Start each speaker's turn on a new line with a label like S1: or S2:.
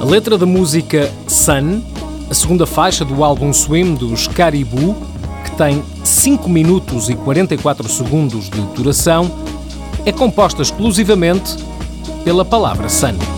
S1: A letra da música Sun, a segunda faixa do álbum Swim dos Caribou, tem 5 minutos e 44 segundos de duração, é composta exclusivamente pela palavra Sun.